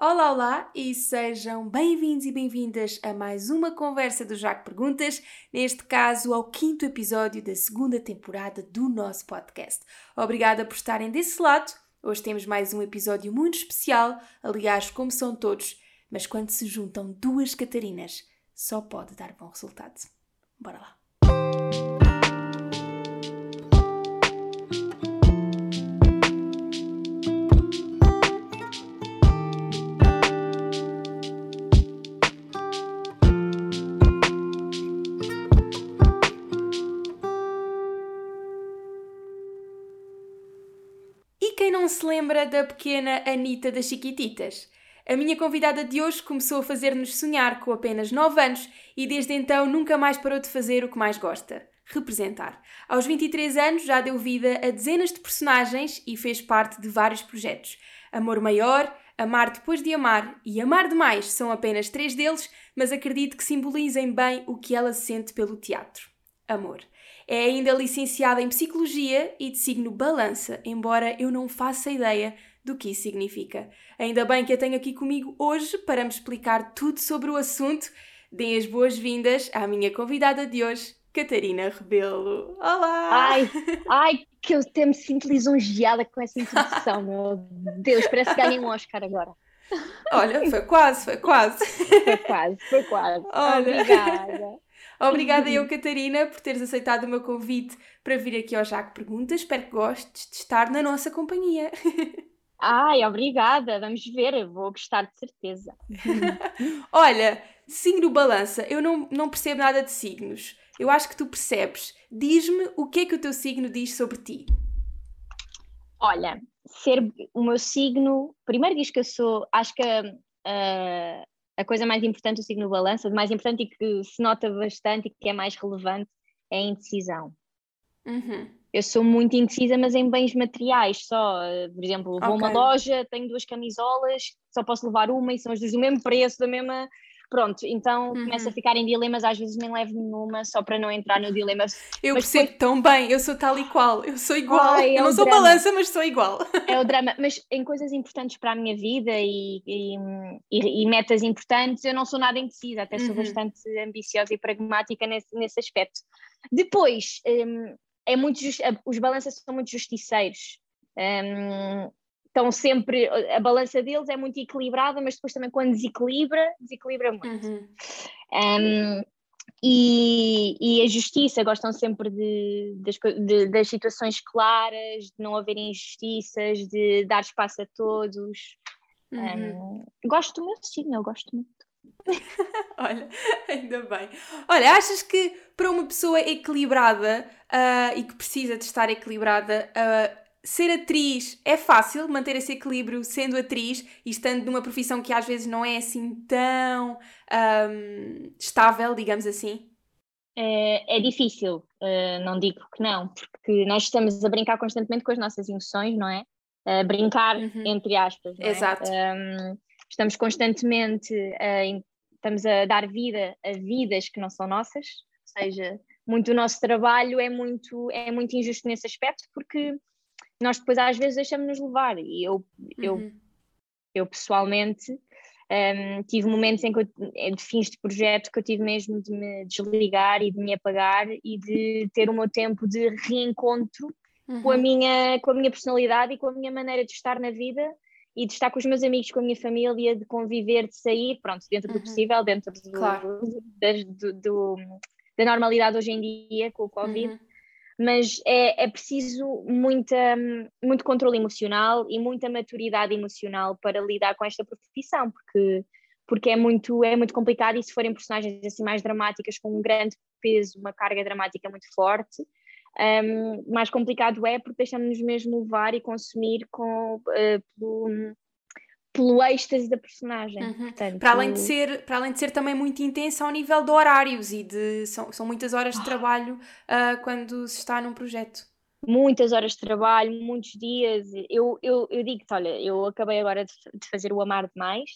Olá, olá e sejam bem-vindos e bem-vindas a mais uma conversa do Jaco Perguntas, neste caso ao quinto episódio da segunda temporada do nosso podcast. Obrigada por estarem desse lado. Hoje temos mais um episódio muito especial, aliás, como são todos, mas quando se juntam duas Catarinas, só pode dar bom resultado. Bora lá! Lembra da pequena Anita das Chiquititas? A minha convidada de hoje começou a fazer-nos sonhar com apenas 9 anos e desde então nunca mais parou de fazer o que mais gosta: representar. Aos 23 anos já deu vida a dezenas de personagens e fez parte de vários projetos. Amor Maior, Amar Depois de Amar e Amar Demais são apenas três deles, mas acredito que simbolizem bem o que ela sente pelo teatro. Amor. É ainda licenciada em Psicologia e de signo Balança, embora eu não faça ideia do que isso significa. Ainda bem que a tenho aqui comigo hoje para me explicar tudo sobre o assunto. Deem as boas-vindas à minha convidada de hoje, Catarina Rebelo. Olá! Ai, ai, que eu até me sinto lisonjeada com essa introdução, meu Deus, parece que ganhei um Oscar agora. Olha, foi quase, foi quase. Foi quase, foi quase. Olha. Obrigada. Obrigada eu, Catarina, por teres aceitado o meu convite para vir aqui ao Jaco Perguntas. Espero que gostes de estar na nossa companhia. Ai, obrigada, vamos ver, eu vou gostar de certeza. Olha, signo balança, eu não, não percebo nada de signos. Eu acho que tu percebes. Diz-me o que é que o teu signo diz sobre ti. Olha, ser o meu signo, primeiro diz que eu sou, acho que ah, a coisa mais importante do signo balança, mais importante e que se nota bastante e que é mais relevante, é a indecisão. Uhum. Eu sou muito indecisa, mas em bens materiais só. Eh, Por exemplo, vou a uma loja, tenho duas camisolas, só posso levar uma e são as duas do mesmo preço, da mesma. Pronto, então Uhum. começo a ficar em dilemas, às vezes nem levo nenhuma só para não entrar no dilema. Eu Mas percebo tão bem, eu sou tal e qual, eu sou igual. Ai, é eu não um sou drama. balança, mas sou igual. É o drama, mas em coisas importantes para a minha vida e, e, e- e metas importantes, eu não sou nada indecisa, até sou Uhum. bastante ambiciosa e pragmática nesse, nesse aspecto. Depois, hum, é muito jus- os balanças são muito justiceiros. Hum, estão sempre, a balança deles é muito equilibrada, mas depois também quando desequilibra, desequilibra muito. Uhum. Um, e, e a justiça gostam sempre de, das, de- das situações claras, de não haver injustiças, de dar espaço a todos. Uhum. Um, gosto meu signo, eu gosto muito. Olha, ainda bem. Olha, achas que para uma pessoa equilibrada ah, e que precisa de estar equilibrada, ah, ser atriz é fácil manter esse equilíbrio sendo atriz e estando numa profissão que às vezes não é assim tão ahm, estável, digamos assim? É, é difícil, uh, não digo que não, porque nós estamos a brincar constantemente com as nossas emoções, não é? A brincar, Uhum. entre aspas. é? Exato. Um, estamos constantemente a, estamos a dar vida a vidas que não são nossas, ou seja, muito do nosso trabalho é muito, é muito injusto nesse aspecto, porque nós depois às vezes deixamos-nos levar, e eu, eu Uhum. eu pessoalmente hum, tive momentos em que eu, de fins de projeto que eu tive mesmo de me desligar e de me apagar e de ter o meu tempo de reencontro com a Uhum. minha com a minha personalidade e com a minha maneira de estar na vida e de estar com os meus amigos, com a minha família, de conviver, de sair, pronto, dentro do Uhum. possível, dentro do, Claro. das- do- do- da normalidade hoje em dia com o Covid Uhum. Mas é, é preciso muita, muito controle emocional e muita maturidade emocional para lidar com esta profissão, porque, porque é, muito, é muito complicado e se forem personagens assim mais dramáticas, com um grande peso, uma carga dramática muito forte, hum, mais complicado é porque deixamos-nos mesmo levar e consumir com, eh, pelo, pelo êxtase da personagem. Uhum. Portanto, Para além, de ser, para além de ser também muito intensa ao nível de horários e de. São, são muitas horas de trabalho ah, quando se está num projeto. muitas horas de trabalho, muitos dias. Eu, eu, eu digo-te, olha, eu acabei agora de, de fazer o Amar Demais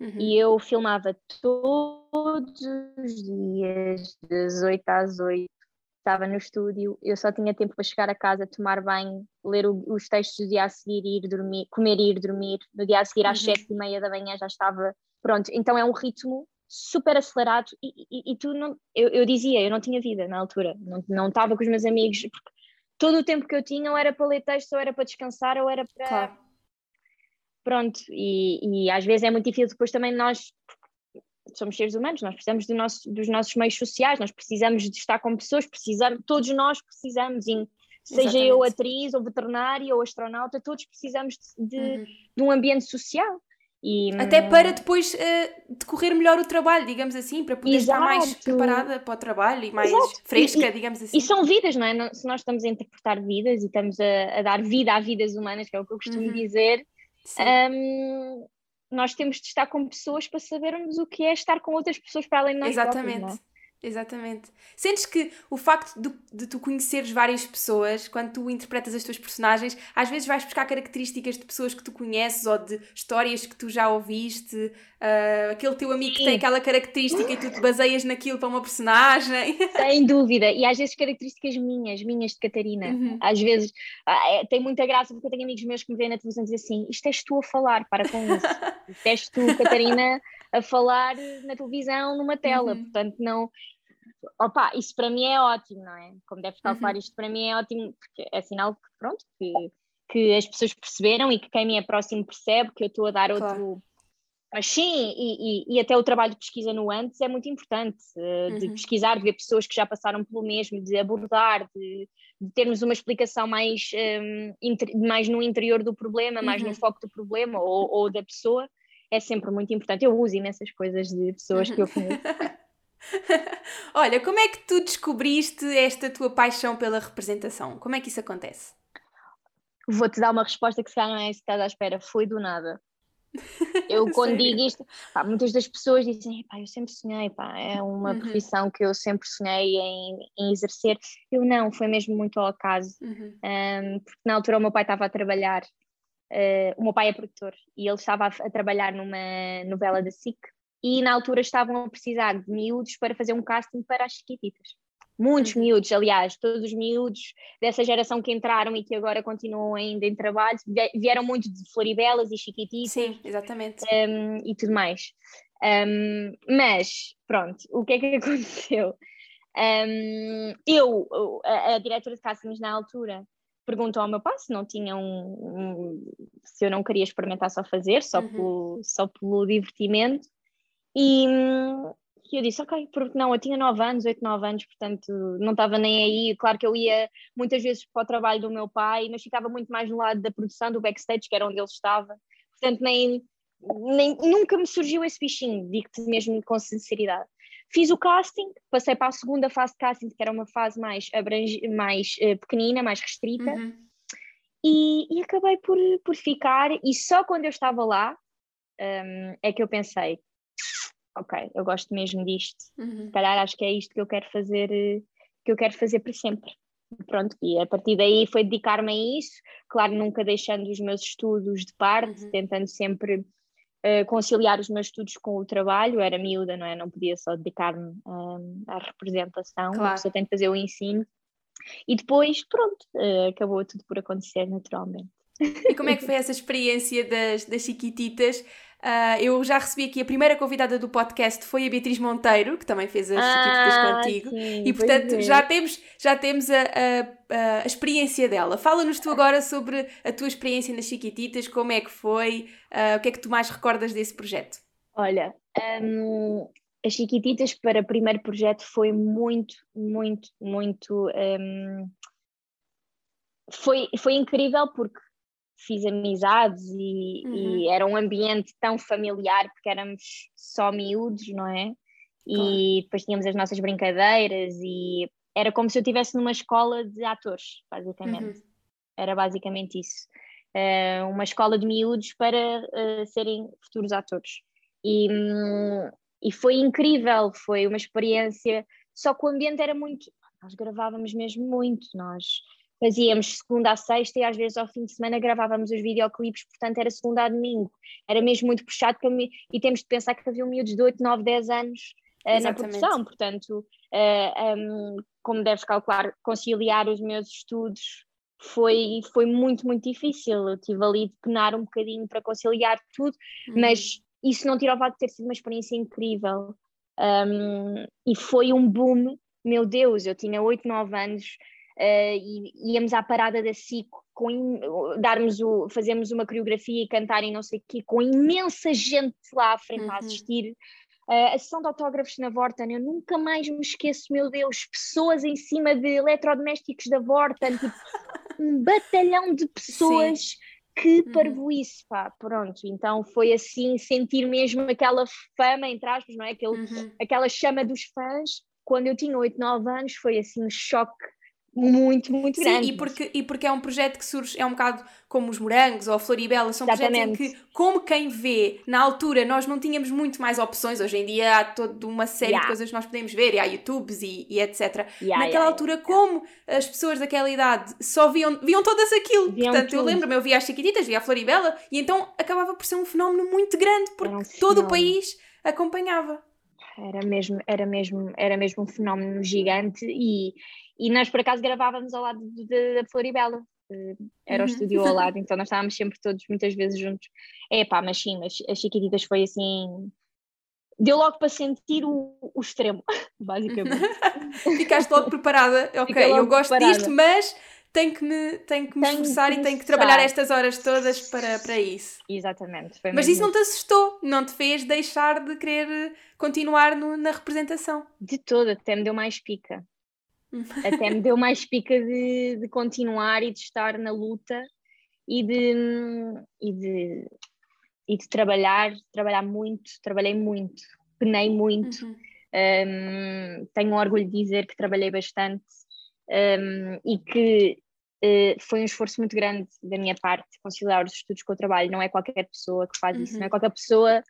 Uhum. e eu filmava todos os dias, das 8 às 8, estava no estúdio, eu só tinha tempo para chegar a casa, tomar banho, ler o, os textos do dia a seguir e ir dormir, comer e ir dormir. No dia a seguir, às uhum. sete e meia da manhã, já estava pronto. Então é um ritmo super acelerado e, e, e tu não, eu, eu, dizia, eu não tinha vida na altura, não, não estava com os meus amigos, porque todo o tempo que eu tinha ou era para ler texto, ou era para descansar, ou era para. Claro. Pronto, e, e às vezes é muito difícil depois também nós, somos seres humanos, nós precisamos do nosso, dos nossos meios sociais, nós precisamos de estar com pessoas, precisamos, todos nós precisamos, e, seja Exatamente. eu atriz, ou veterinária, ou astronauta, todos precisamos de, de, uhum. de um ambiente social. E, Até para depois uh, decorrer melhor o trabalho, digamos assim, para poder Exato. estar mais preparada para o trabalho e mais Exato. fresca, e, digamos assim. E são vidas, não é? Se nós estamos a interpretar vidas e estamos a, a dar vida a vidas humanas, que é o que eu costumo uhum. dizer, um, nós temos de estar com pessoas para sabermos o que é estar com outras pessoas para além de nós Exatamente. Próprios, Exatamente. Sentes que o facto de, de, tu conheceres várias pessoas, quando tu interpretas as tuas personagens, às vezes vais buscar características de pessoas que tu conheces ou de histórias que tu já ouviste, uh, aquele teu amigo Sim. que tem aquela característica e tu te baseias naquilo para uma personagem. Sem dúvida. E às vezes características minhas, minhas de Catarina. Uhum. Às vezes ah, é, tem muita graça porque eu tenho amigos meus que me veem na televisão e dizem assim: isto és tu a falar, para com isso. isto és tu, Catarina, a falar na televisão, numa tela. Uhum. Portanto, não opa, isso para mim é ótimo, não é? Como deve calcular, uhum. isto para mim é ótimo, porque é sinal que, pronto, que, que as pessoas perceberam e que quem me é próximo percebe que eu estou a dar claro. outro. Mas sim, e, e, e, até o trabalho de pesquisa no antes é muito importante, uh, de uhum. pesquisar, de ver pessoas que já passaram pelo mesmo, de abordar, de, de termos uma explicação mais, um, ehm, inter, mais no interior do problema, uhum. mais no uhum. foco do problema ou, ou, da pessoa, é sempre muito importante. Eu uso imensas coisas de pessoas que eu conheço. Olha, como é que tu descobriste esta tua paixão pela representação? Como é que isso acontece? Vou-te dar uma resposta que se calhar não é que estás à espera. Foi do nada. Eu quando digo isto, pá, muitas das pessoas dizem, eu sempre sonhei, pá, é uma uhum. profissão que eu sempre sonhei em, em, exercer. Eu não, foi mesmo muito ao acaso, uhum. um, porque na altura o meu pai estava a trabalhar, uh, o meu pai é produtor, e ele estava a, a trabalhar numa novela da SIC, e na altura estavam a precisar de miúdos para fazer um casting para as Chiquititas. Muitos uhum. miúdos, aliás, todos os miúdos dessa geração que entraram e que agora continuam ainda em trabalho, vieram muito de Floribelas e Chiquititas. Sim, exatamente. Um, e tudo mais. Um, mas, pronto, o que é que aconteceu? Um, eu, a, a, diretora de castings na altura, perguntou ao meu pai se não tinha um, um, se eu não queria experimentar só fazer, só, uhum. pelo, só pelo divertimento. E, e eu disse, ok, porque não, eu tinha 9 anos, 8, 9 anos, portanto não estava nem aí. Claro que eu ia muitas vezes para o trabalho do meu pai, mas ficava muito mais no lado da produção, do backstage, que era onde ele estava. Portanto, nem, nem nunca me surgiu esse bichinho, digo-te mesmo com sinceridade. Fiz o casting, passei para a segunda fase de casting, que era uma fase mais, abrange, mais uh, pequenina, mais restrita, uhum. e, e, acabei por, por ficar. E só quando eu estava lá um, é que eu pensei: ok, eu gosto mesmo disto, uhum. se calhar acho que é isto que eu quero fazer, que eu quero fazer para sempre. Pronto, e a partir daí foi dedicar-me a isso, claro, nunca deixando os meus estudos de parte, uhum. tentando sempre uh, conciliar os meus estudos com o trabalho, era miúda, não é? Não podia só dedicar-me um, à representação, claro. só tenho que fazer o ensino. E depois, pronto, uh, acabou tudo por acontecer naturalmente. E como é que foi essa experiência das, das Chiquititas? Uh, eu já recebi aqui a primeira convidada do podcast foi a Beatriz Monteiro, que também fez as ah, Chiquititas contigo. Sim, e portanto é. já temos, já temos a, a, a experiência dela. Fala-nos tu agora sobre a tua experiência nas Chiquititas, como é que foi, uh, o que é que tu mais recordas desse projeto? Olha, um, as Chiquititas para o primeiro projeto foi muito, muito, muito. Um, foi, foi incrível porque fiz amizades e, uhum. e, era um ambiente tão familiar porque éramos só miúdos, não é? E depois tínhamos as nossas brincadeiras e era como se eu estivesse numa escola de atores, basicamente. Uhum. Era basicamente isso. Uh, uma escola de miúdos para uh, serem futuros atores. E, um, e foi incrível, foi uma experiência. Só que o ambiente era muito. Nós gravávamos mesmo muito, nós fazíamos segunda a sexta e às vezes ao fim de semana gravávamos os videoclipes, portanto era segunda a domingo. Era mesmo muito puxado mim. E temos de pensar que havia miúdos de 8, 9, 10 anos uh, na produção, portanto, uh, um, como deves calcular, conciliar os meus estudos foi, foi muito, muito difícil. Eu tive ali de penar um bocadinho para conciliar tudo, uhum. mas isso não tira o de ter sido uma experiência incrível. Um, e foi um boom, meu Deus, eu tinha 8, 9 anos uh, e íamos à parada da SIC com darmos o, fazemos uma coreografia e cantar e não sei o quê, com imensa gente lá à frente uhum. a assistir. Uh, a sessão de autógrafos na Vorten, eu nunca mais me esqueço, meu Deus, pessoas em cima de eletrodomésticos da Vorten, tipo, um batalhão de pessoas Sim. que uhum. parvoíce, pá, pronto, então foi assim, sentir mesmo aquela fama, entre aspas, não é? Aquele, uhum. Aquela chama dos fãs, quando eu tinha 8, 9 anos, foi assim um choque muito, muito Sim, grande. Sim, e porque, e porque é um projeto que surge, é um bocado como os morangos ou a Floribela, são Exatamente. projetos em que, como quem vê, na altura nós não tínhamos muito mais opções, hoje em dia há toda uma série yeah. de coisas que nós podemos ver, e há YouTubes e, e etc. Yeah, Naquela yeah, altura, como as pessoas daquela idade só viam, viam todas aquilo, viam portanto tudo. eu lembro-me, eu via as Chiquititas, via a Floribela, e então acabava por ser um fenómeno muito grande, porque um todo o país acompanhava era mesmo, era mesmo, era mesmo um fenómeno gigante e, e nós por acaso gravávamos ao lado da Floribela, era o uhum. estúdio ao lado, então nós estávamos sempre todos muitas vezes juntos. É pá, mas sim, mas as Chiquititas foi assim. Deu logo para sentir o, o extremo, basicamente. Ficaste logo preparada, ok, eu gosto preparada. disto, mas tenho que me, tenho que me tenho esforçar que e tenho que trabalhar estas horas todas para, para isso. Exatamente. Mas isso não te assustou, não te fez deixar de querer continuar no, na representação? De todo, até me deu mais pica. Até me deu mais pica de, de continuar e de estar na luta e de, e de, e de trabalhar, trabalhar muito, trabalhei muito, penei muito. Uhum. Um, tenho orgulho de dizer que trabalhei bastante um, e que uh, foi um esforço muito grande da minha parte conciliar os estudos com o trabalho. Não é qualquer pessoa que faz uhum. isso, não é qualquer pessoa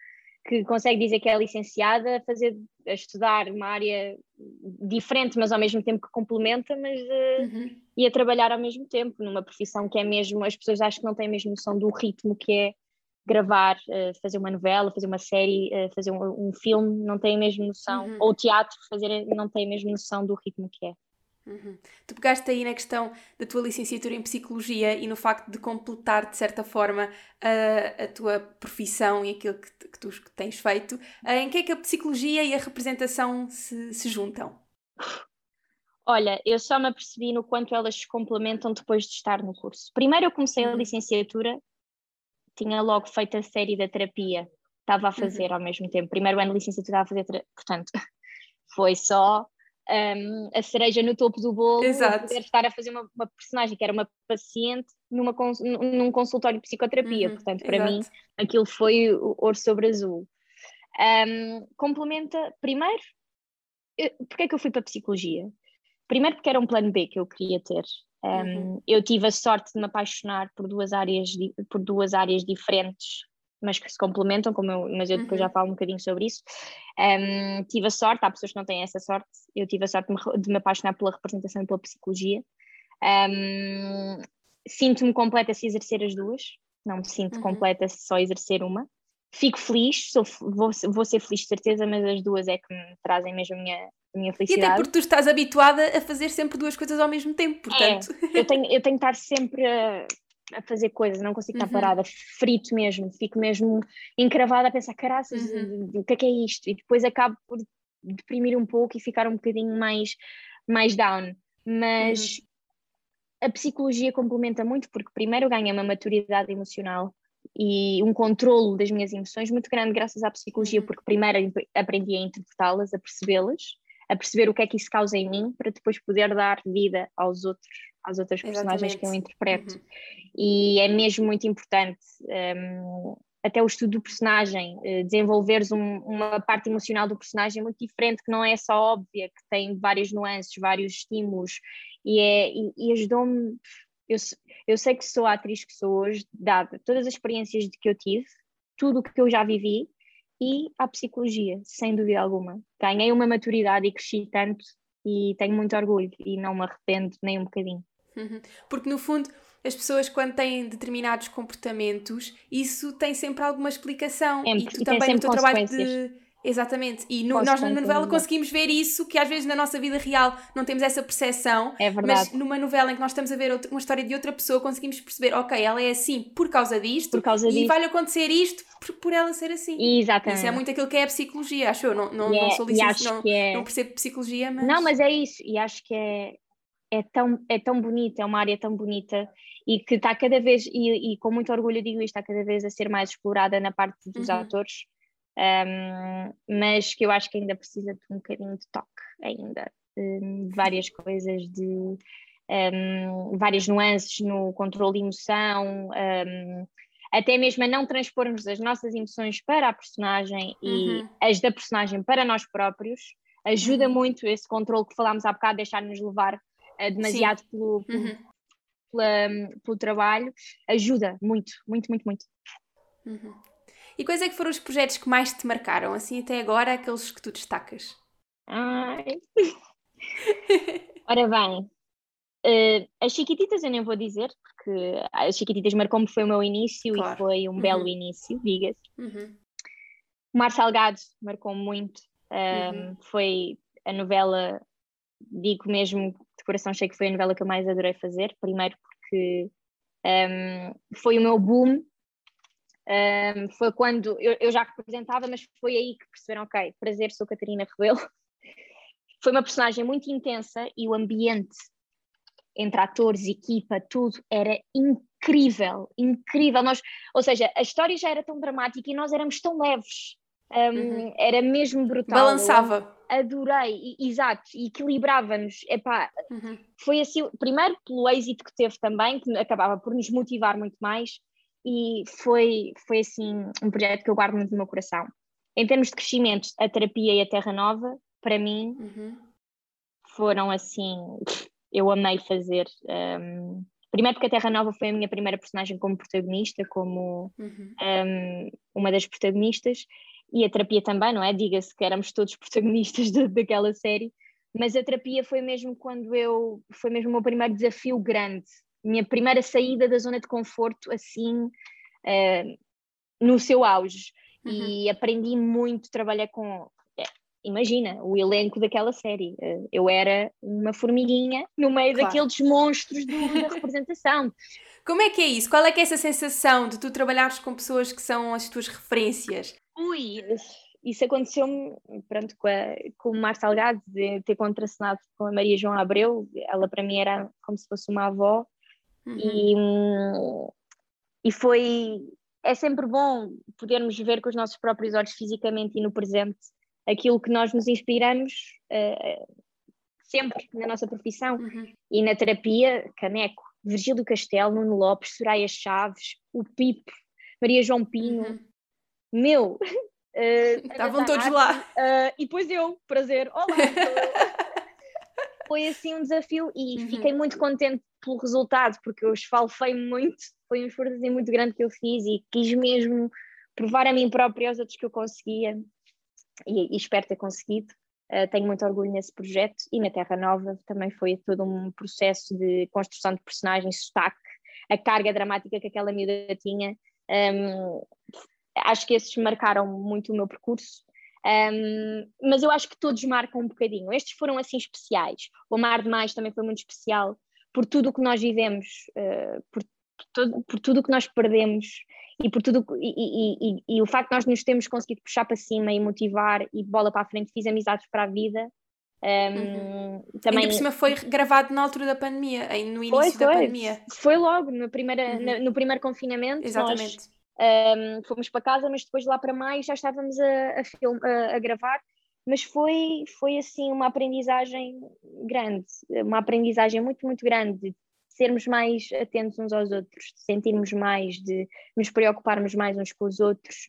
que consegue dizer que é licenciada a fazer a estudar uma área diferente, mas ao mesmo tempo que complementa, mas uh, uhum. e a trabalhar ao mesmo tempo numa profissão que é mesmo as pessoas acham que não têm mesmo noção do ritmo que é gravar, uh, fazer uma novela, fazer uma série, uh, fazer um, um, filme, não têm mesmo noção, uhum. ou teatro, fazer não têm mesmo noção do ritmo que é. Uhum. Tu pegaste aí na questão da tua licenciatura em Psicologia e no facto de completar, de certa forma, a, a tua profissão e aquilo que, que tu que tens feito. Em que é que a Psicologia e a representação se, se juntam? Olha, eu só me apercebi no quanto elas se complementam depois de estar no curso. Primeiro eu comecei a uhum. licenciatura, tinha logo feito a série da terapia, estava a fazer uhum. ao mesmo tempo. Primeiro ano de licenciatura estava a fazer, portanto, foi só um, a cereja no topo do bolo, Exato. poder estar a fazer uma, uma, personagem que era uma paciente numa, num consultório de psicoterapia. Uhum, Portanto, para exato. mim, aquilo foi o ouro sobre azul. Um, complementa, primeiro, porque é que eu fui para a psicologia? Primeiro, porque era um plano B que eu queria ter. Um, uhum. Eu tive a sorte de me apaixonar por duas áreas, por duas áreas diferentes mas que se complementam, como eu, mas eu depois uhum. já falo um bocadinho sobre isso. Um, tive a sorte, há pessoas que não têm essa sorte, eu tive a sorte de me, de me apaixonar pela representação e pela psicologia. Um, Sinto-me completa se exercer as duas, não me sinto uhum. completa se só exercer uma. Fico feliz, sou, vou, vou ser feliz de certeza, mas as duas é que me trazem mesmo a minha, a minha felicidade. E até porque tu estás habituada a fazer sempre duas coisas ao mesmo tempo, portanto. É, eu, tenho, eu tenho que estar sempre a, a fazer coisas, não consigo estar uhum. parada, frito mesmo, fico mesmo encravada a pensar, caraças, uhum. o que é que é isto? E depois acabo por deprimir um pouco e ficar um bocadinho mais, mais down. Mas uhum. a psicologia complementa muito, porque primeiro ganha uma maturidade emocional e um controlo das minhas emoções muito grande graças à psicologia, uhum. porque primeiro aprendi a interpretá-las, a percebê-las, a perceber o que é que isso causa em mim, para depois poder dar vida aos outros às outras personagens Exatamente. que eu interpreto. Uhum. E é mesmo muito importante. Um, até o estudo do personagem, uh, desenvolveres um, uma parte emocional do personagem muito diferente, que não é só óbvia, que tem várias nuances, vários estímulos, e, é, e, e ajudou-me. Eu, eu sei que sou a atriz que sou hoje, dada todas as experiências de que eu tive, tudo o que eu já vivi, e a psicologia, sem dúvida alguma. Ganhei uma maturidade e cresci tanto, e tenho muito orgulho, e não me arrependo nem um bocadinho. Uhum. Porque no fundo, as pessoas quando têm determinados comportamentos, isso tem sempre alguma explicação. É, e tu e também no teu trabalho de. Exatamente, e no, nós na novela conseguimos ver isso, que às vezes na nossa vida real não temos essa percepção, é verdade. mas numa novela em que nós estamos a ver outra, uma história de outra pessoa, conseguimos perceber, ok, ela é assim por causa disto, por causa e vai-lhe acontecer isto por, por, ela ser assim. Exatamente. Isso é muito aquilo que é a psicologia, acho eu, não, não, não é, sou licenciada, não, é... não percebo psicologia, mas... Não, mas é isso, e acho que é, é tão, é tão bonita, é uma área tão bonita e que está cada vez, e, e, com muito orgulho digo isto, está cada vez a ser mais explorada na parte dos uhum. atores um, mas que eu acho que ainda precisa de um bocadinho de toque, ainda, um, várias coisas de um, várias nuances no controle de emoção, até mesmo a não transpormos as nossas emoções para a personagem e uhum. as da personagem para nós próprios, ajuda uhum. muito esse controle que falámos há bocado, deixar-nos levar uh, demasiado pelo, pelo, uhum. pela, pelo trabalho, ajuda muito, muito, muito, muito. Uhum. E quais é que foram os projetos que mais te marcaram, assim até agora, aqueles que tu destacas? Ai. Ora bem, uh, as Chiquititas eu nem vou dizer, porque as Chiquititas marcou-me, foi o meu início claro. e foi um uhum. belo início, diga-se. Uhum. Mar Salgado marcou-me muito, um, uhum. foi a novela, digo mesmo de coração cheio que foi a novela que eu mais adorei fazer, primeiro porque um, foi o meu boom um, foi quando eu, eu, já representava, mas foi aí que perceberam, ok, prazer, sou Catarina Rebelo. Foi uma personagem muito intensa e o ambiente entre atores, equipa, tudo era incrível, incrível. Nós, ou seja, a história já era tão dramática e nós éramos tão leves. Um, uhum. Era mesmo brutal. Balançava. Adorei, exato, equilibrava-nos. Uhum. Foi assim, primeiro pelo êxito que teve também, que acabava por nos motivar muito mais, e foi, foi assim um projeto que eu guardo muito no meu coração. Em termos de crescimento, a terapia e a Terra Nova, para mim, uhum. foram assim, eu amei fazer. Um, primeiro porque a Terra Nova foi a minha primeira personagem como protagonista, como uhum. um, uma das protagonistas, e a terapia também, não é? Diga-se que éramos todos protagonistas de, daquela série, mas a terapia foi mesmo quando eu, foi mesmo o meu primeiro desafio grande, minha primeira saída da zona de conforto assim uh, no seu auge uhum. e aprendi muito trabalhar com é, imagina o elenco daquela série uh, eu era uma formiguinha no meio claro. daqueles monstros do, da representação como é que é isso? Qual é que é essa sensação de tu trabalhares com pessoas que são as tuas referências? Ui, isso aconteceu-me pronto, com, a, com o Mar Salgado, de ter contracenado com a Maria João Abreu, ela para mim era como se fosse uma avó, Uhum. E, e foi. É sempre bom podermos ver com os nossos próprios olhos fisicamente e no presente aquilo que nós nos inspiramos uh, sempre na nossa profissão. Uhum. E na terapia, Caneco, Virgílio Castelo, Nuno Lopes, Soraya Chaves, o Pipo, Maria João Pinho. Uhum. Meu, Uh, Estavam todos lá. Uh, e depois eu, prazer, olá. Foi assim um desafio e uhum. fiquei muito contente pelo resultado, porque eu esfalfei muito, foi um esforço assim muito grande que eu fiz e quis mesmo provar a mim própria e aos outros que eu conseguia e, e espero ter conseguido. Uh, tenho muito orgulho nesse projeto e na Terra Nova também foi todo um processo de construção de personagens, sotaque, a carga dramática que aquela miúda tinha. Um, acho que esses marcaram muito o meu percurso. Um, mas eu acho que todos marcam um bocadinho. Estes foram assim especiais. O Mar de Mais também foi muito especial, por tudo o que nós vivemos, uh, por, por, todo, por tudo o que nós perdemos e por tudo e, e, e, e, o facto de nós nos temos conseguido puxar para cima e motivar e bola para a frente, fiz amizades para a vida. Um, uhum. também... Ainda por cima foi gravado na altura da pandemia, no início foi, da foi. pandemia. Foi logo, no, primeira, uhum. no, no, primeiro confinamento. Exatamente. Nós, um, fomos para casa, mas depois lá para maio já estávamos a, a, film, a, a gravar mas foi, foi assim uma aprendizagem grande, uma aprendizagem muito, muito grande de sermos mais atentos uns aos outros, de sentirmos mais, de nos preocuparmos mais uns com os outros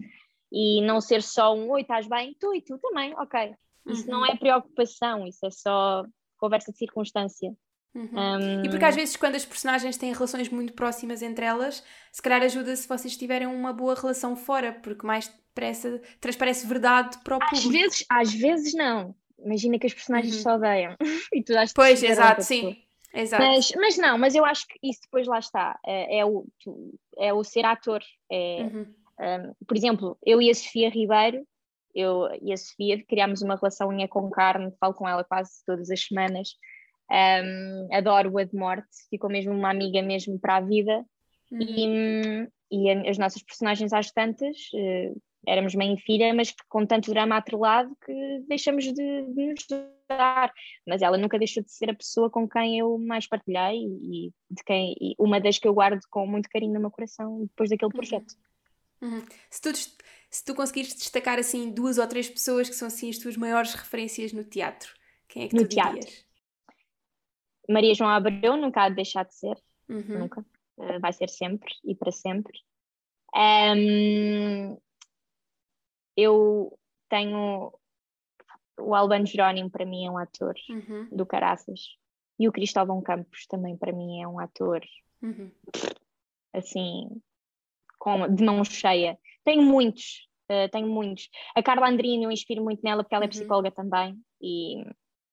e não ser só um oi, estás bem? Tu e tu também, ok. Isso uhum. não é preocupação, isso é só conversa de circunstância. Uhum. Um... E porque às vezes quando as personagens têm relações muito próximas entre elas, se calhar ajuda se vocês tiverem uma boa relação fora, porque mais depressa transparece verdade para o às público. Vezes, às vezes não. Imagina que as personagens uhum. se odeiam e tu dás Pois, exato, sim. Exato. Mas, mas não, mas eu acho que isso depois lá está. É, é o, é o ser ator. É, uhum. um, por exemplo, eu e a Sofia Ribeiro eu e a Sofia criámos uma relação unha com carne, falo com ela quase todas as semanas. Um, adoro-a de morte, ficou mesmo uma amiga mesmo para a vida. Uhum. E, e as nossas personagens às tantas, uh, éramos mãe e filha, mas com tanto drama atrelado que deixamos de, de, nos dar. Mas ela nunca deixou de ser a pessoa com quem eu mais partilhei e, de quem e uma das que eu guardo com muito carinho no meu coração depois daquele uhum. projeto. Uhum. Se, tu, se tu conseguires destacar assim duas ou três pessoas que são assim as tuas maiores referências no teatro, quem é que no tu teatro. dirias? Maria João Abreu nunca há de deixar de ser, uhum. nunca. Uh, vai ser sempre e para sempre. Um, eu tenho o Albano Jerónimo para mim é um ator uhum. do Caraças e o Cristóvão Campos também para mim é um ator uhum. assim com, de mão cheia tenho muitos uh, tenho muitos a Carla Andrino eu inspiro muito nela porque ela é uhum. psicóloga também e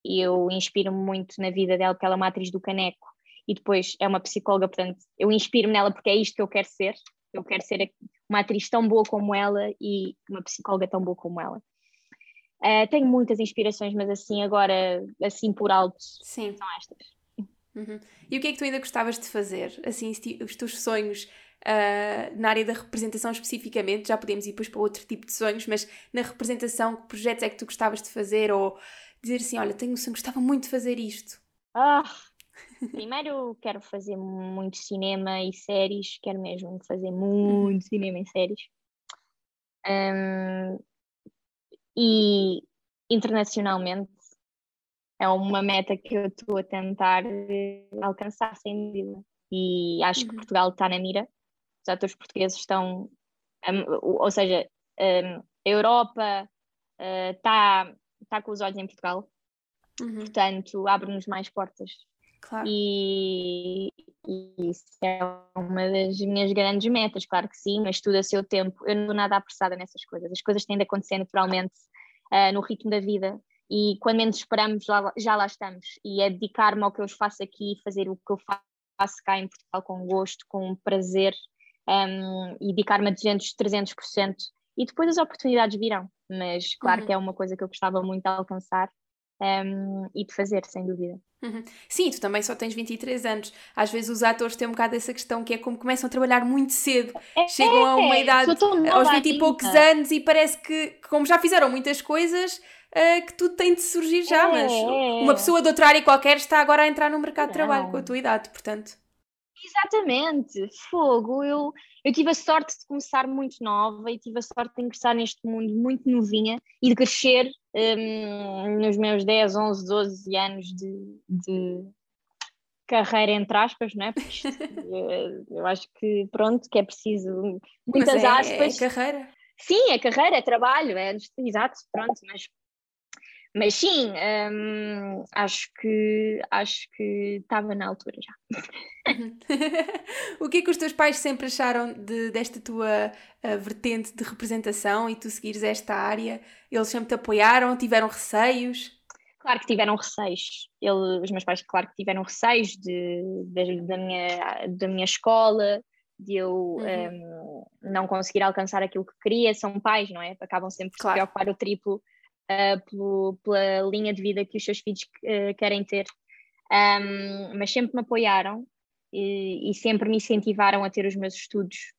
eu inspiro-me muito na vida dela porque ela é uma atriz do Caneco e depois é uma psicóloga portanto eu inspiro-me nela porque é isto que eu quero ser eu quero ser uma atriz tão boa como ela e uma psicóloga tão boa como ela. Uh, tenho muitas inspirações, mas assim, agora, assim por alto, Sim. são estas. Uhum. E o que é que tu ainda gostavas de fazer? Assim, os teus sonhos uh, na área da representação especificamente, já podemos ir depois para outro tipo de sonhos, mas na representação, que projetos é que tu gostavas de fazer? Ou dizer assim, olha, tenho sonho, gostava muito de fazer isto. Ah, Primeiro quero fazer muito cinema e séries, quero mesmo fazer muito cinema e séries. Um, e internacionalmente é uma meta que eu estou a tentar alcançar sem dúvida. E acho que uhum. Portugal está na mira. Os atores portugueses estão, ou seja, a Europa está uh, tá com os olhos em Portugal. Uhum. Portanto, abre-nos mais portas Claro. E, e, isso é uma das minhas grandes metas, claro que sim, mas tudo a seu tempo. Eu não estou nada apressada nessas coisas. As coisas têm de acontecer naturalmente uh, no ritmo da vida e quando menos esperamos, já, já lá estamos. E é dedicar-me ao que eu faço aqui, fazer o que eu faço cá em Portugal com gosto, com prazer um, e dedicar-me a 200, 300%. E depois as oportunidades virão, mas claro uhum. que é uma coisa que eu gostava muito de alcançar um, e de fazer, sem dúvida. Uhum. Sim, tu também só tens 23 anos. Às vezes os atores têm um bocado essa questão que é como começam a trabalhar muito cedo, é, chegam a uma idade aos 20 e poucos anos e parece que, como já fizeram muitas coisas, uh, que tudo tem de surgir já. É, mas uma pessoa de outra área qualquer está agora a entrar no mercado de trabalho com a tua idade, portanto. Exatamente, fogo. Eu, eu tive a sorte de começar muito nova e tive a sorte de ingressar neste mundo muito novinha e de crescer um, nos meus 10, 11, 12 anos de, de carreira, entre aspas, não é? Porque eu, eu, acho que, pronto, que é preciso muitas é, aspas. É carreira. Sim, é carreira, é trabalho, é exato, pronto, mas mas sim, hum, acho que acho que estava na altura já. o que é que os teus pais sempre acharam de, desta tua uh, vertente de representação e tu seguires esta área? Eles sempre te apoiaram? Tiveram receios? Claro que tiveram receios. Ele, os meus pais, claro que tiveram receios de, de da, minha, da minha escola, de eu uhum. um, não conseguir alcançar aquilo que queria. São pais, não é? Acabam sempre claro. se preocupar o triplo uh, pelo, pela linha de vida que os seus filhos uh, querem ter. Um, mas sempre me apoiaram e, e, sempre me incentivaram a ter os meus estudos.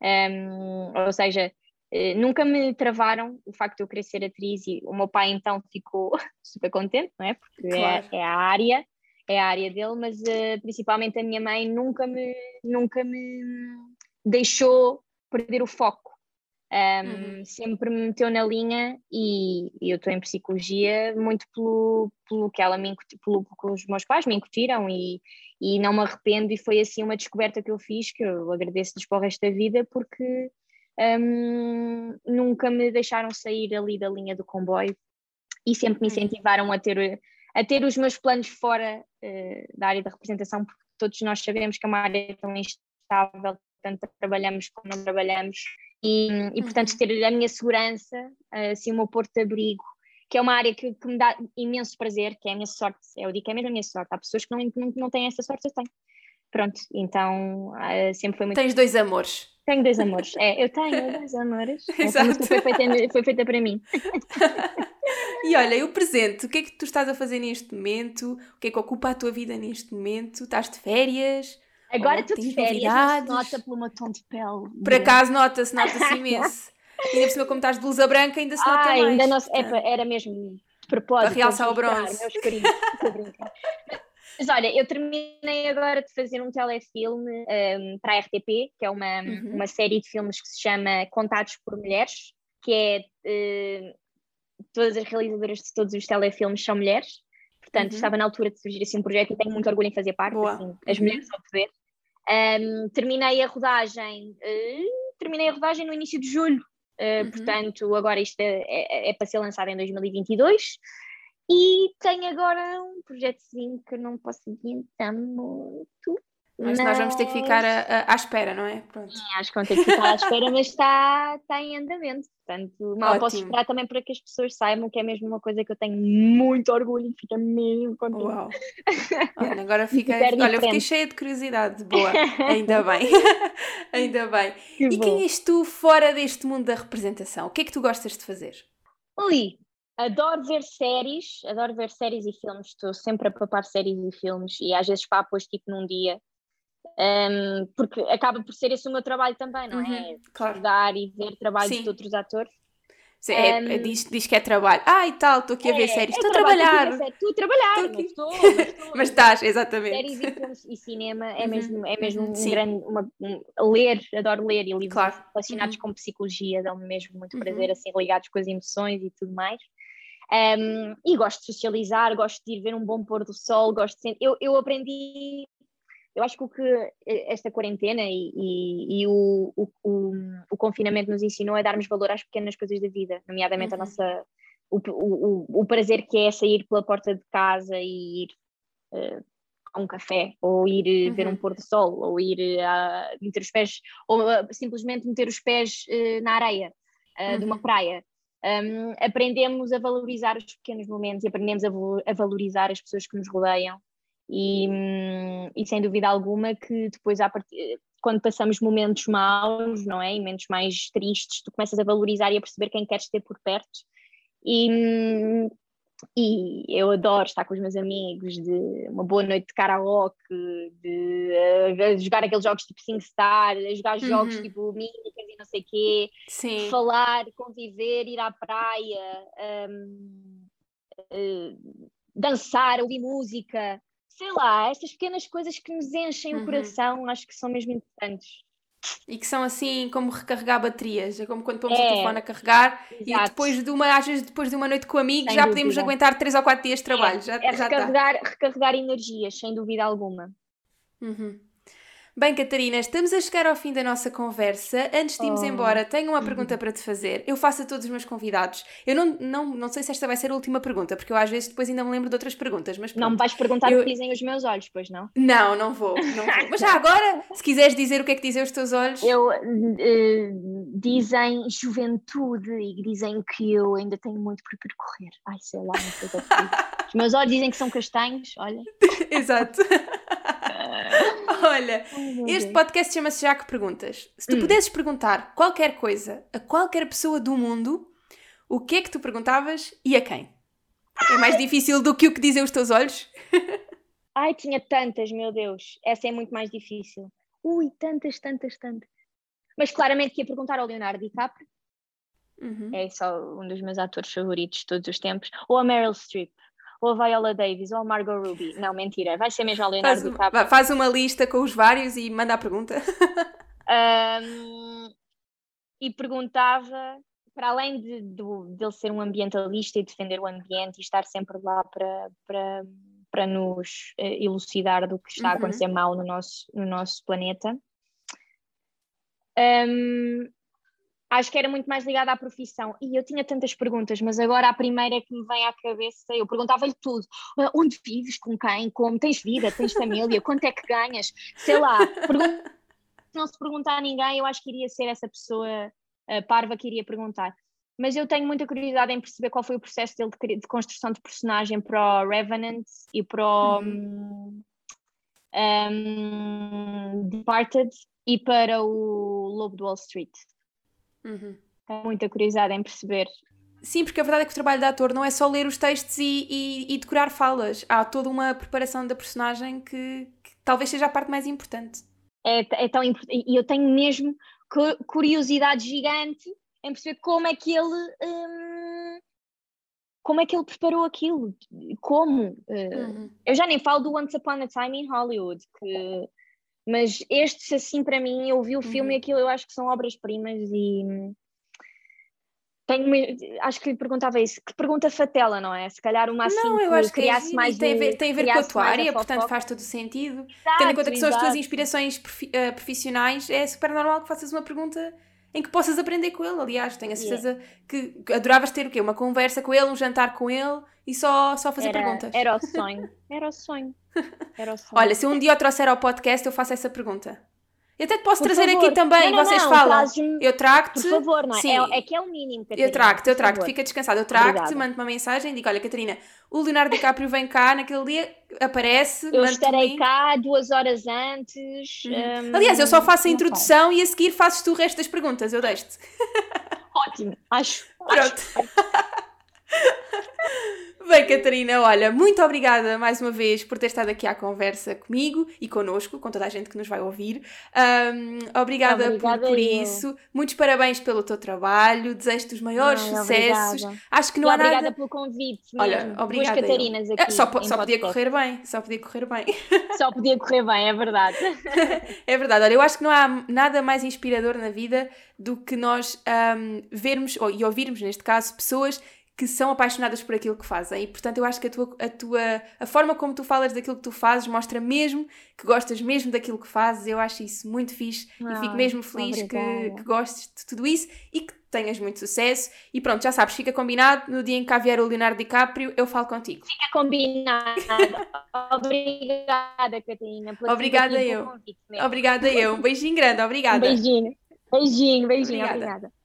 Um, ou seja, uh, nunca me travaram o facto de eu querer ser atriz e o meu pai então ficou super contente, não é? Porque é, claro. é, é, a área, é a área dele, mas uh, principalmente a minha mãe nunca me, nunca me deixou perder o foco. Um, uhum. sempre me meteu na linha e, e eu estou em psicologia muito pelo, pelo que ela me incutiu, pelo que os meus pais me incutiram e, e não me arrependo e foi assim uma descoberta que eu fiz que eu agradeço-lhes para o resto da vida porque um, nunca me deixaram sair ali da linha do comboio e sempre me uhum. incentivaram a ter, a ter os meus planos fora uh, da área da representação porque todos nós sabemos que é uma área tão instável tanto trabalhamos como não trabalhamos e, e portanto uhum. ter a minha segurança, assim o meu porto de abrigo, que é uma área que, que, me dá imenso prazer, que é a minha sorte, eu digo que é mesmo a minha sorte, há pessoas que não, não, não têm essa sorte, eu tenho. pronto, então uh, sempre foi muito. Tens dois amores. Tenho dois amores. É, eu tenho dois amores. Exato. Foi feita, foi feita para mim. e olha, e o presente? O que é que tu estás a fazer neste momento? O que é que ocupa a tua vida neste momento? Estás de férias? Agora estou de férias, nota pelo meu tom de pele. Por acaso nota-se, nota-se imenso. ainda por cima, como estás de blusa branca, ainda se nota ah, mais. Ainda não, é, era mesmo de propósito. Para realçar o bronze. Meus Mas olha, eu terminei agora de fazer um telefilme um, para a RTP, que é uma, uhum. uma série de filmes que se chama Contados por Mulheres, que é uh, todas as realizadoras de todos os telefilmes são mulheres. Portanto, uhum. estava na altura de surgir assim um projeto e tenho muito orgulho em fazer parte, assim, as uhum. mulheres ao poder. Um, terminei a rodagem, uh, terminei a rodagem no início de julho, uh, portanto, agora isto é, é, é, para ser lançado em 2022. E tenho agora um projetozinho que não posso adiantar muito. Mas, nós vamos ter que ficar a, a, à espera, não é? Pronto. Sim, acho que vamos ter que ficar à espera, mas está, está em andamento. Portanto, mal Ótimo. posso esperar também para que as pessoas saibam que é mesmo uma coisa que eu tenho muito orgulho e fica mesmo contente. Uau! Olha, agora fica. Olha, eu fiquei cheia de curiosidade. Boa, ainda bem. ainda bem. Que e bom. quem és tu fora deste mundo da representação? O que é que tu gostas de fazer? Ui, Adoro ver séries, adoro ver séries e filmes, estou sempre a papar séries e filmes e às vezes papo tipo num dia, um, porque acaba por ser esse o meu trabalho também, não é? uhum, é? Claro. Estudar e ver trabalhos Sim. de outros atores. Sim, é, um, é, diz, diz que é trabalho. Ah, e tal, estou aqui a ver é, séries. Estou a trabalhar. Estou a trabalhar, estou estou, mas, mas estás, exatamente. Séries e filmes e cinema é uhum. mesmo, é mesmo um grande. Uma, um, ler, adoro ler e livros claro. relacionados uhum. com psicologia, dão-me mesmo muito uhum. prazer, assim, ligados com as emoções e tudo mais. Um, e gosto de socializar, gosto de ir ver um bom pôr do sol, gosto de eu, eu aprendi, eu acho que o que esta quarentena e, e, e o, o, o, o, confinamento nos ensinou é darmos valor às pequenas coisas da vida, nomeadamente uhum. a nossa, o, prazer que é sair pela porta de casa e ir uh, a um café, ou ir uhum. ver um uhum. pôr do sol, ou ir uh, meter os pés, ou uh, simplesmente meter os pés na areia uhum. de uma uhum. praia um, aprendemos a valorizar os pequenos momentos e aprendemos a, a valorizar as pessoas que nos rodeiam e, e, sem dúvida alguma que depois partir, quando passamos momentos maus, não é, e momentos mais tristes, tu começas a valorizar e a perceber quem queres ter por perto e, e eu adoro estar com os meus amigos, de uma boa noite de karaoke, de uh, jogar aqueles jogos tipo SingStar, jogar uhum. jogos tipo mímicas e não sei o quê, Sim. falar, conviver, ir à praia, um, uh, eh, dançar, ouvir música, sei lá, estas pequenas coisas que nos enchem uhum. o coração, acho que são mesmo importantes. E que são assim como recarregar baterias, é como quando pomos é, o telefone a carregar exato. e depois de uma, às vezes depois de uma noite com amigos, sem já dúvida. podemos aguentar 3 ou 4 dias de trabalho. É, já, é já recarregar, tá. recarregar energias, sem dúvida alguma. Uhum. Bem, Catarina, estamos a chegar ao fim da nossa conversa. Antes de irmos oh. embora, tenho uma pergunta para te fazer. Eu faço a todos os meus convidados. Eu não, não, não sei se esta vai ser a última pergunta, porque eu às vezes depois ainda me lembro de outras perguntas. Mas não me vais perguntar eu... o que dizem os meus olhos, pois não? Não, não vou, não vou. Mas já agora, se quiseres dizer o que é que dizem os teus olhos. Eu uh, dizem juventude e dizem que eu ainda tenho muito para percorrer. Ai, sei lá, não sei o que é Os meus olhos dizem que são castanhos, olha. Exato. Olha, este podcast chama-se Já que Perguntas. Se tu hum. pudesses perguntar qualquer coisa a qualquer pessoa do mundo, o que é que tu perguntavas e a quem? É mais difícil do que o que dizem os teus olhos? Ai, tinha tantas, meu Deus. Essa é muito mais difícil. Ui, tantas, tantas, tantas. Mas claramente que ia perguntar ao Leonardo DiCaprio. Uhum. É só um dos meus atores favoritos de todos os tempos. Ou a Meryl Streep ou a Viola Davis, ou a Margot Ruby. Não, mentira, vai ser mesmo a Leonardo faz, DiCaprio. Faz uma lista com os vários e manda a pergunta. um, e perguntava, para além de, de, de, ele ser um ambientalista e defender o ambiente e estar sempre lá para, para, para nos uh, elucidar do que está a uhum. acontecer uhum. mal no nosso, no nosso planeta. Um, acho que era muito mais ligada à profissão. E eu tinha tantas perguntas, mas agora a primeira que me vem à cabeça, eu perguntava-lhe tudo: uh, onde vives, com quem, como, tens vida, tens família, quanto é que ganhas? Sei lá, não se perguntar a ninguém, eu acho que iria ser essa pessoa uh, parva que iria perguntar. Mas eu tenho muita curiosidade em perceber qual foi o processo dele de, de construção de personagem para o Revenant e para o. Uhum. um, Departed e para o Lobo de Wall Street. Uhum. Tenho muita curiosidade em perceber. Sim, porque a verdade é que o trabalho de ator não é só ler os textos e, e, e decorar falas. Há toda uma preparação da personagem que, que talvez seja a parte mais importante. É, é tão importante. E eu tenho mesmo curiosidade gigante em perceber como é que ele. Hum, como é que ele preparou aquilo? Como? Eh, uhum. Eu já nem falo do Once Upon a Time in Hollywood, que, mas estes, assim, para mim, eu vi o filme uhum. e aquilo eu acho que são obras-primas e tenho, acho que lhe perguntava isso. Que pergunta fatela, não é? Se calhar uma assim não, eu acho que criasse mais. Tem a ver, tem a ver com a tua área, portanto faz todo o sentido. Exato, Tendo em conta que são as tuas inspirações eh, profissionais, é super normal que faças uma pergunta em que possas aprender com ele. Aliás, tenho a certeza yeah. que adoravas ter o quê? Uma conversa com ele, um jantar com ele e só, só fazer era, perguntas. Era o sonho. Era o sonho. Era o sonho. Olha, se um dia eu trouxer ao podcast, eu faço essa pergunta. Eu até te posso por trazer favor. aqui também, não, não, vocês não, falam. Eu trago-te. Por favor, não é? Sim. É, é que é o mínimo. Catarina, eu trago-te, eu trago-te, fica descansado. Eu trago-te, mando uma mensagem e digo: Olha, Catarina, o Leonardo DiCaprio vem cá naquele dia, aparece. Eu estarei cá duas horas antes. Uhum. Um, Aliás, eu só faço a introdução e a seguir fazes tu o resto das perguntas, eu deixo-te. Ótimo, acho. Pronto. Acho. Bem, Catarina, olha, muito obrigada mais uma vez por ter estado aqui à conversa comigo e connosco, com toda a gente que nos vai ouvir. Um, obrigada, obrigada por, por isso. Muitos parabéns pelo teu trabalho, desejo-te os maiores Ai, sucessos. Obrigada. Acho que não e há obrigada nada. pelo convite. Olha, obrigada. Duas Catarinas aqui. É, só, só podia correr bem, só podia correr bem. Só podia correr bem, é verdade. é verdade, olha, eu acho que não há nada mais inspirador na vida do que nós um, vermos, ou, e ouvirmos, neste caso, pessoas que são apaixonadas por aquilo que fazem. E portanto, eu acho que a tua, a tua a forma como tu falas daquilo que tu fazes mostra mesmo que gostas mesmo daquilo que fazes. Eu acho isso muito fixe e fico mesmo feliz que, que gostes de tudo isso e que tenhas muito sucesso. E pronto, já sabes, fica combinado. No dia em que vier o Leonardo DiCaprio, eu falo contigo. Fica combinado. obrigada, Catarina. Obrigada eu. Obrigada eu. Um beijinho grande, obrigada. Um beijinho. Beijinho, beijinho, obrigada. obrigada.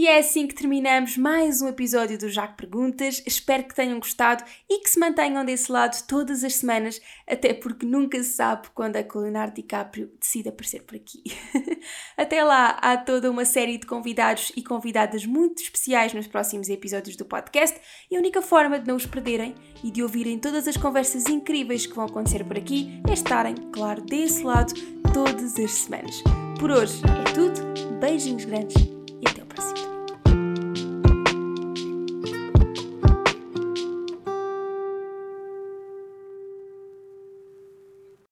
E é assim que terminamos mais um episódio do Jaco Perguntas. Espero que tenham gostado e que se mantenham desse lado todas as semanas, até porque nunca se sabe quando a Leonardo DiCaprio decide aparecer por aqui. até lá, há toda uma série de convidados e convidadas muito especiais nos próximos episódios do podcast e a única forma de não os perderem e de ouvirem todas as conversas incríveis que vão acontecer por aqui é estarem, claro, desse lado todas as semanas. Por hoje é tudo, beijinhos grandes e até o próximo.